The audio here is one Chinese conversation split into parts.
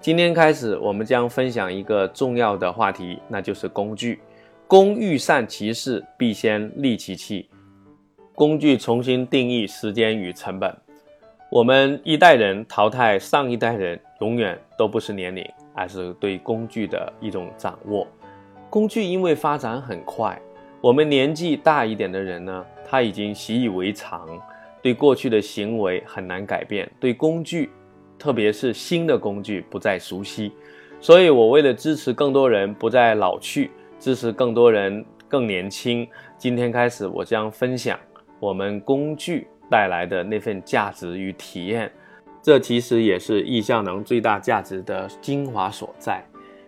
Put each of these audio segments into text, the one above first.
今天开始，我们将分享一个重要的话题，那就是工具。工欲善其事，必先利其器。工具重新定义时间与成本。我们一代人淘汰上一代人，永远都不是年龄，而是对工具的一种掌握。工具因为发展很快，我们年纪大一点的人呢，他已经习以为常，对过去的行为很难改变，对工具，特别是新的工具不再熟悉。所以，我为了支持更多人不再老去，支持更多人更年轻，今天开始，我将分享。我们工具带来的那份价值与体验，这其实也是易效能最大价值的精华所在。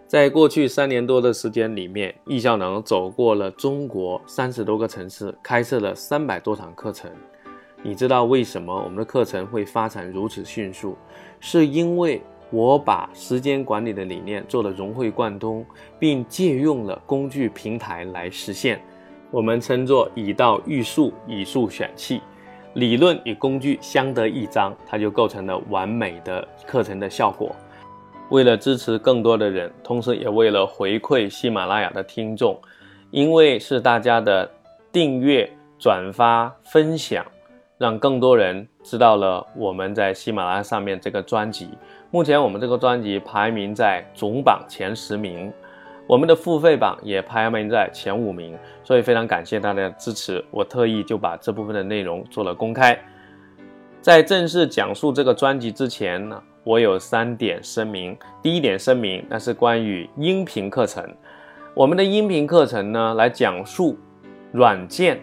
在过去三年多的时间里面，易效能走过了中国三十多个城市，开设了三百多场课程。你知道为什么我们的课程会发展如此迅速？是因为我把时间管理的理念做了融会贯通，并借用了工具平台来实现。我们称作以道育术，以术选器，理论与工具相得益彰，它就构成了完美的课程的效果。为了支持更多的人，同时也为了回馈喜马拉雅的听众，因为是大家的订阅、转发、分享，让更多人知道了我们在喜马拉雅上面这个专辑。目前我们这个专辑排名在总榜前十名。我们的付费榜也排名在前五名，所以非常感谢大家的支持。我特意就把这部分的内容做了公开。在正式讲述这个专辑之前呢，我有三点声明。第一点声明，那是关于音频课程。我们的音频课程呢，来讲述软件，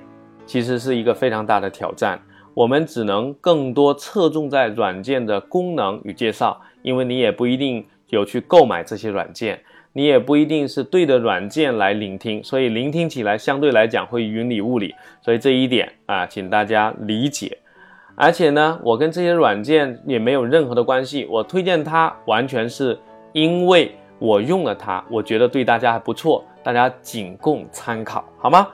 其实是一个非常大的挑战。我们只能更多侧重在软件的功能与介绍，因为你也不一定有去购买这些软件。你也不一定是对着软件来聆听，所以聆听起来相对来讲会云里雾里，所以这一点啊，请大家理解。而且呢，我跟这些软件也没有任何的关系，我推荐它完全是因为我用了它，我觉得对大家还不错，大家仅供参考，好吗？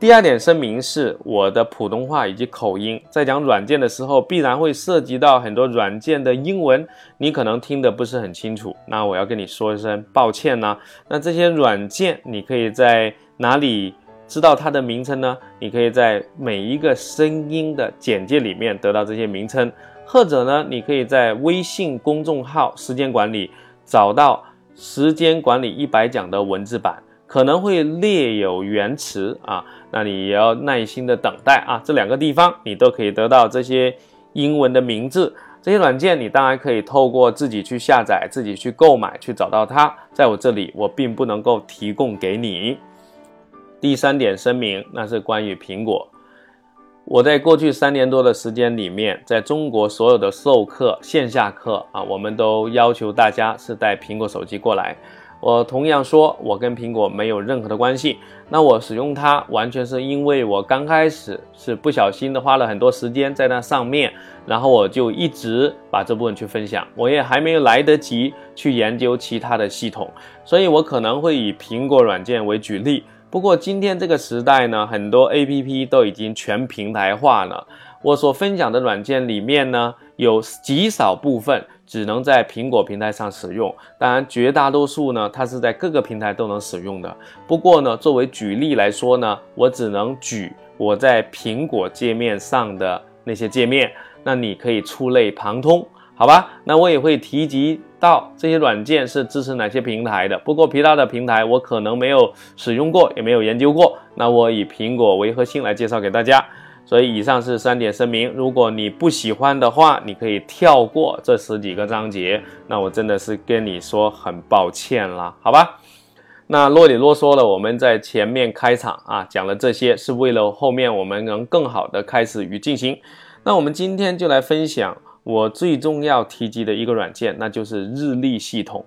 第二点声明是，我的普通话以及口音，在讲软件的时候，必然会涉及到很多软件的英文，你可能听得不是很清楚。那我要跟你说一声抱歉呢。那这些软件，你可以在哪里知道它的名称呢？你可以在每一个声音的简介里面得到这些名称，或者呢，你可以在微信公众号“时间管理”找到“时间管理一百讲”的文字版。可能会略有延迟啊，那你也要耐心的等待啊。这两个地方你都可以得到这些英文的名字，这些软件你当然可以透过自己去下载、自己去购买去找到它。在我这里，我并不能够提供给你。第三点声明，那是关于苹果。我在过去三年多的时间里面，在中国所有的授课线下课啊，我们都要求大家是带苹果手机过来。我同样说，我跟苹果没有任何的关系。那我使用它，完全是因为我刚开始是不小心的花了很多时间在那上面，然后我就一直把这部分去分享。我也还没有来得及去研究其他的系统，所以我可能会以苹果软件为举例。不过今天这个时代呢，很多 APP 都已经全平台化了。我所分享的软件里面呢，有极少部分。只能在苹果平台上使用，当然绝大多数呢，它是在各个平台都能使用的。不过呢，作为举例来说呢，我只能举我在苹果界面上的那些界面，那你可以触类旁通，好吧？那我也会提及到这些软件是支持哪些平台的。不过其他的平台我可能没有使用过，也没有研究过，那我以苹果为核心来介绍给大家。所以以上是三点声明，如果你不喜欢的话，你可以跳过这十几个章节。那我真的是跟你说很抱歉了，好吧？那啰里啰嗦了，我们在前面开场啊讲了这些，是为了后面我们能更好的开始与进行。那我们今天就来分享我最重要提及的一个软件，那就是日历系统。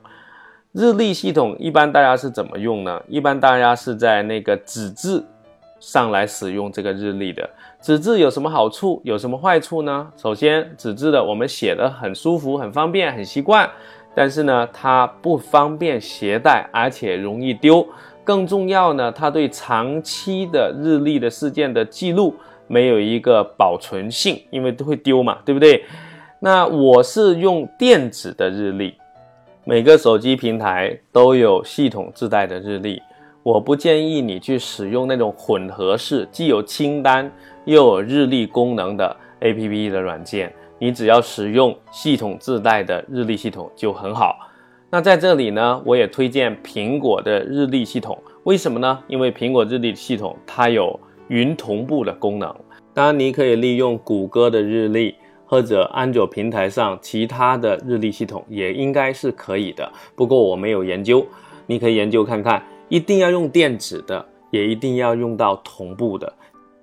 日历系统一般大家是怎么用呢？一般大家是在那个纸质上来使用这个日历的。纸质有什么好处？有什么坏处呢？首先，纸质的我们写的很舒服、很方便、很习惯，但是呢，它不方便携带，而且容易丢。更重要呢，它对长期的日历的事件的记录没有一个保存性，因为都会丢嘛，对不对？那我是用电子的日历。每个手机平台都有系统自带的日历，我不建议你去使用那种混合式，既有清单又有日历功能的 APP 的软件。你只要使用系统自带的日历系统就很好。那在这里呢，我也推荐苹果的日历系统。为什么呢？因为苹果日历系统它有云同步的功能，当然你可以利用谷歌的日历。或者安卓平台上其他的日历系统也应该是可以的，不过我没有研究，你可以研究看看。一定要用电子的，也一定要用到同步的，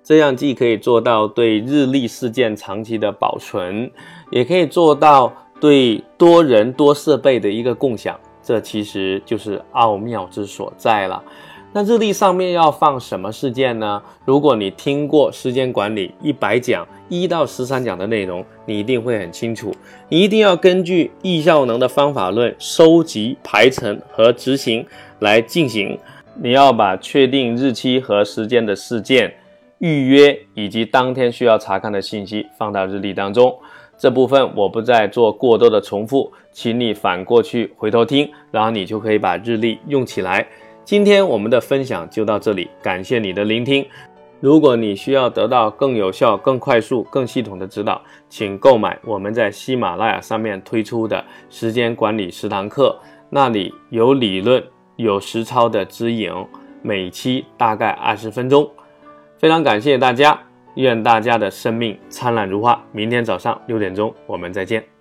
这样既可以做到对日历事件长期的保存，也可以做到对多人多设备的一个共享。这其实就是奥妙之所在了。那日历上面要放什么事件呢？如果你听过时间管理一百讲一到十三讲的内容，你一定会很清楚。你一定要根据易效能的方法论收集、排程和执行来进行。你要把确定日期和时间的事件、预约以及当天需要查看的信息放到日历当中。这部分我不再做过多的重复，请你反过去回头听，然后你就可以把日历用起来。今天我们的分享就到这里，感谢你的聆听。如果你需要得到更有效、更快速、更系统的指导，请购买我们在喜马拉雅上面推出的时间管理十堂课，那里有理论、有实操的指引，每期大概二十分钟。非常感谢大家，愿大家的生命灿烂如花。明天早上六点钟，我们再见。